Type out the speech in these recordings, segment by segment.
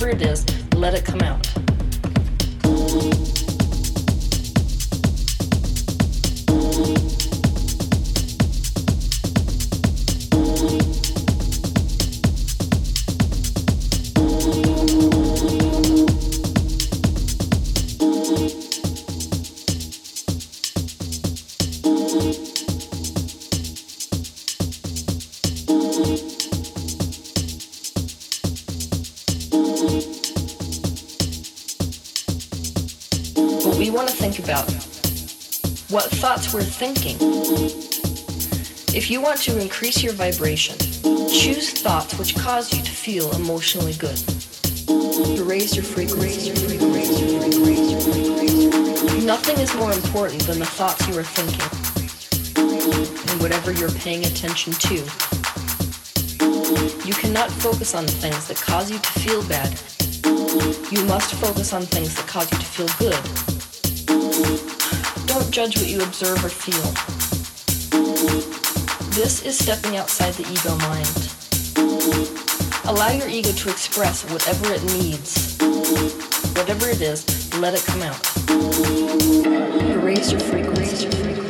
Whatever it is, let it come out. If you want to increase your vibration, choose thoughts which cause you to feel emotionally good. To raise your frequency. Nothing is more important than the thoughts you are thinking and whatever you're paying attention to. You cannot focus on the things that cause you to feel bad. You must focus on things that cause you to feel good. Don't judge what you observe or feel. This is stepping outside the ego mind. Allow your ego to express whatever it needs. Whatever it is, let it come out. Raise your frequency.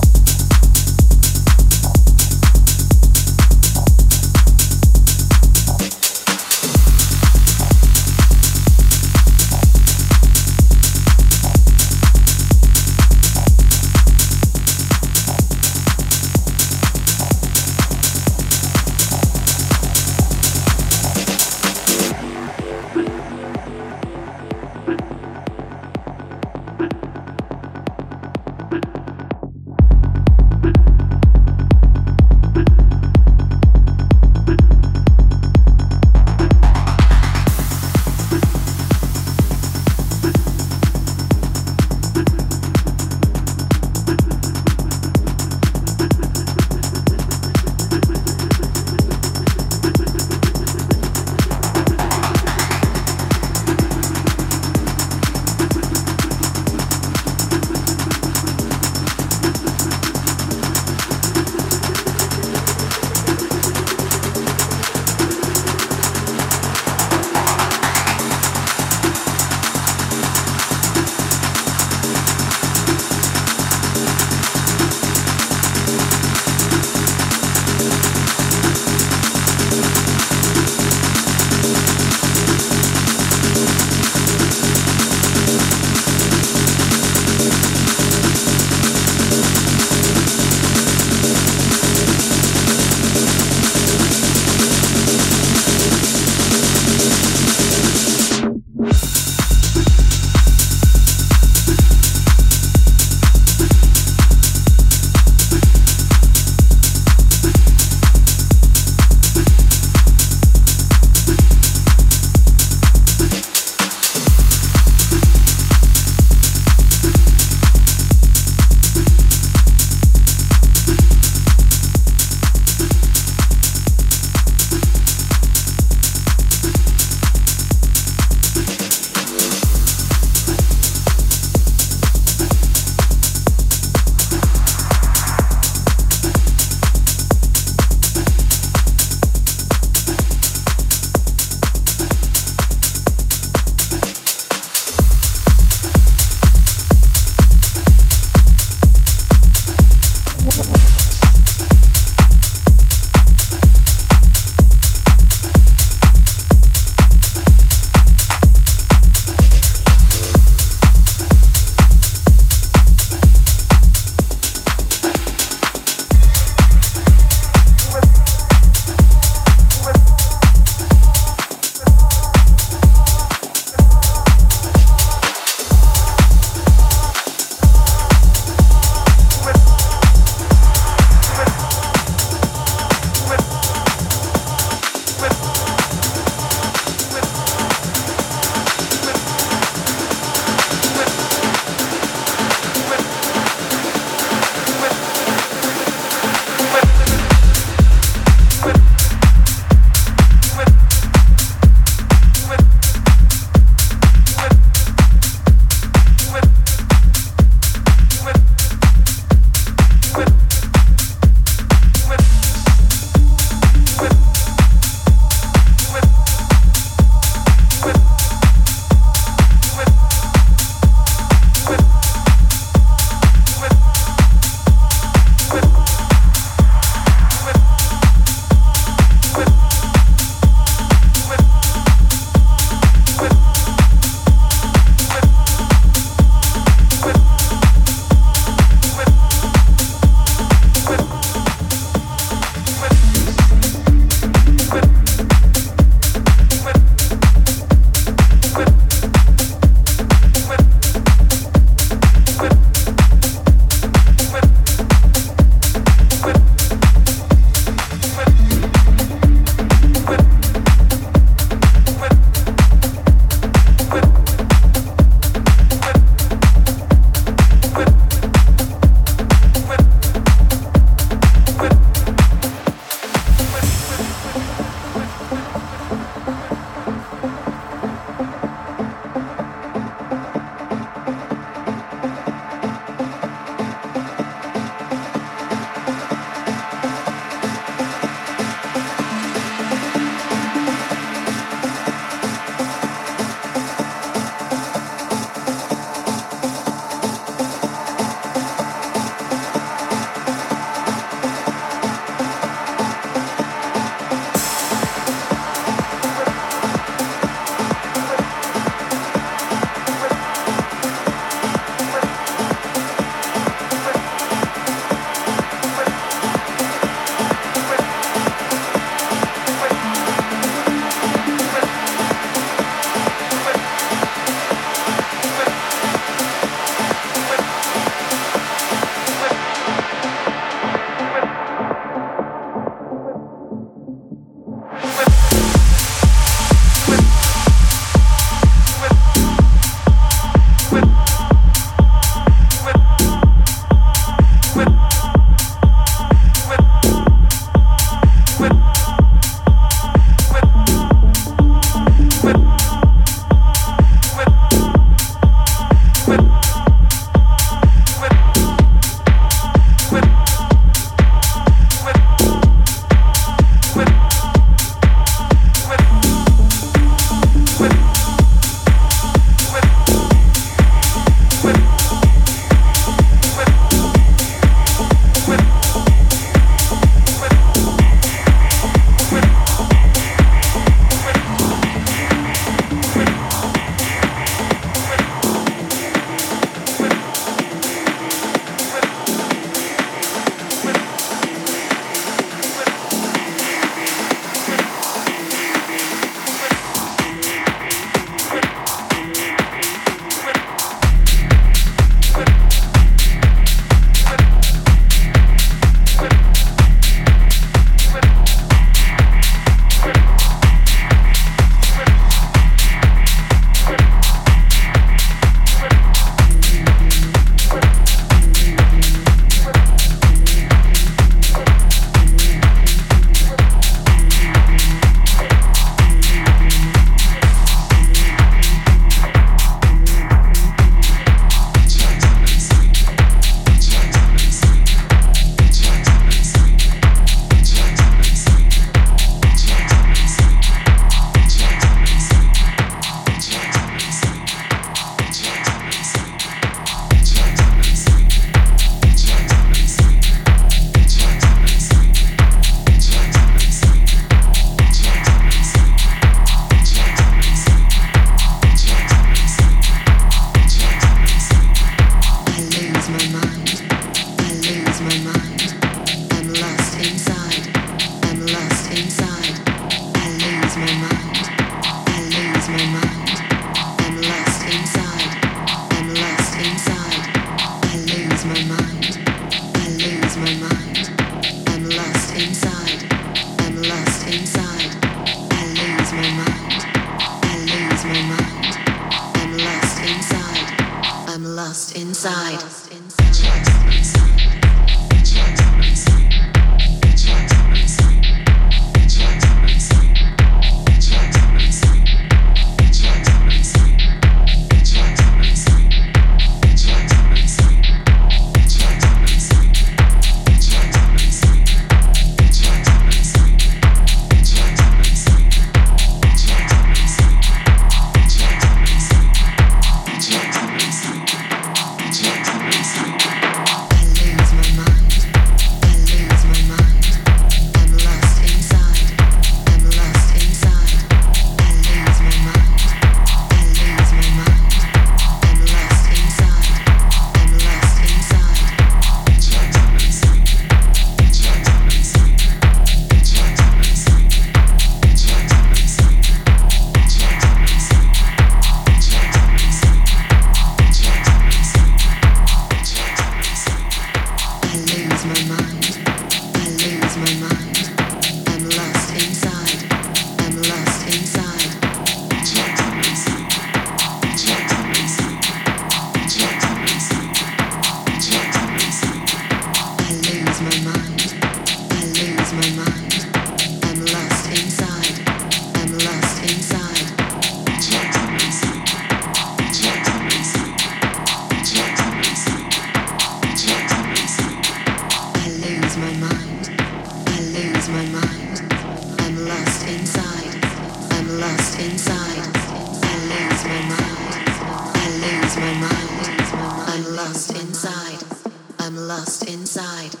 I'm lost inside.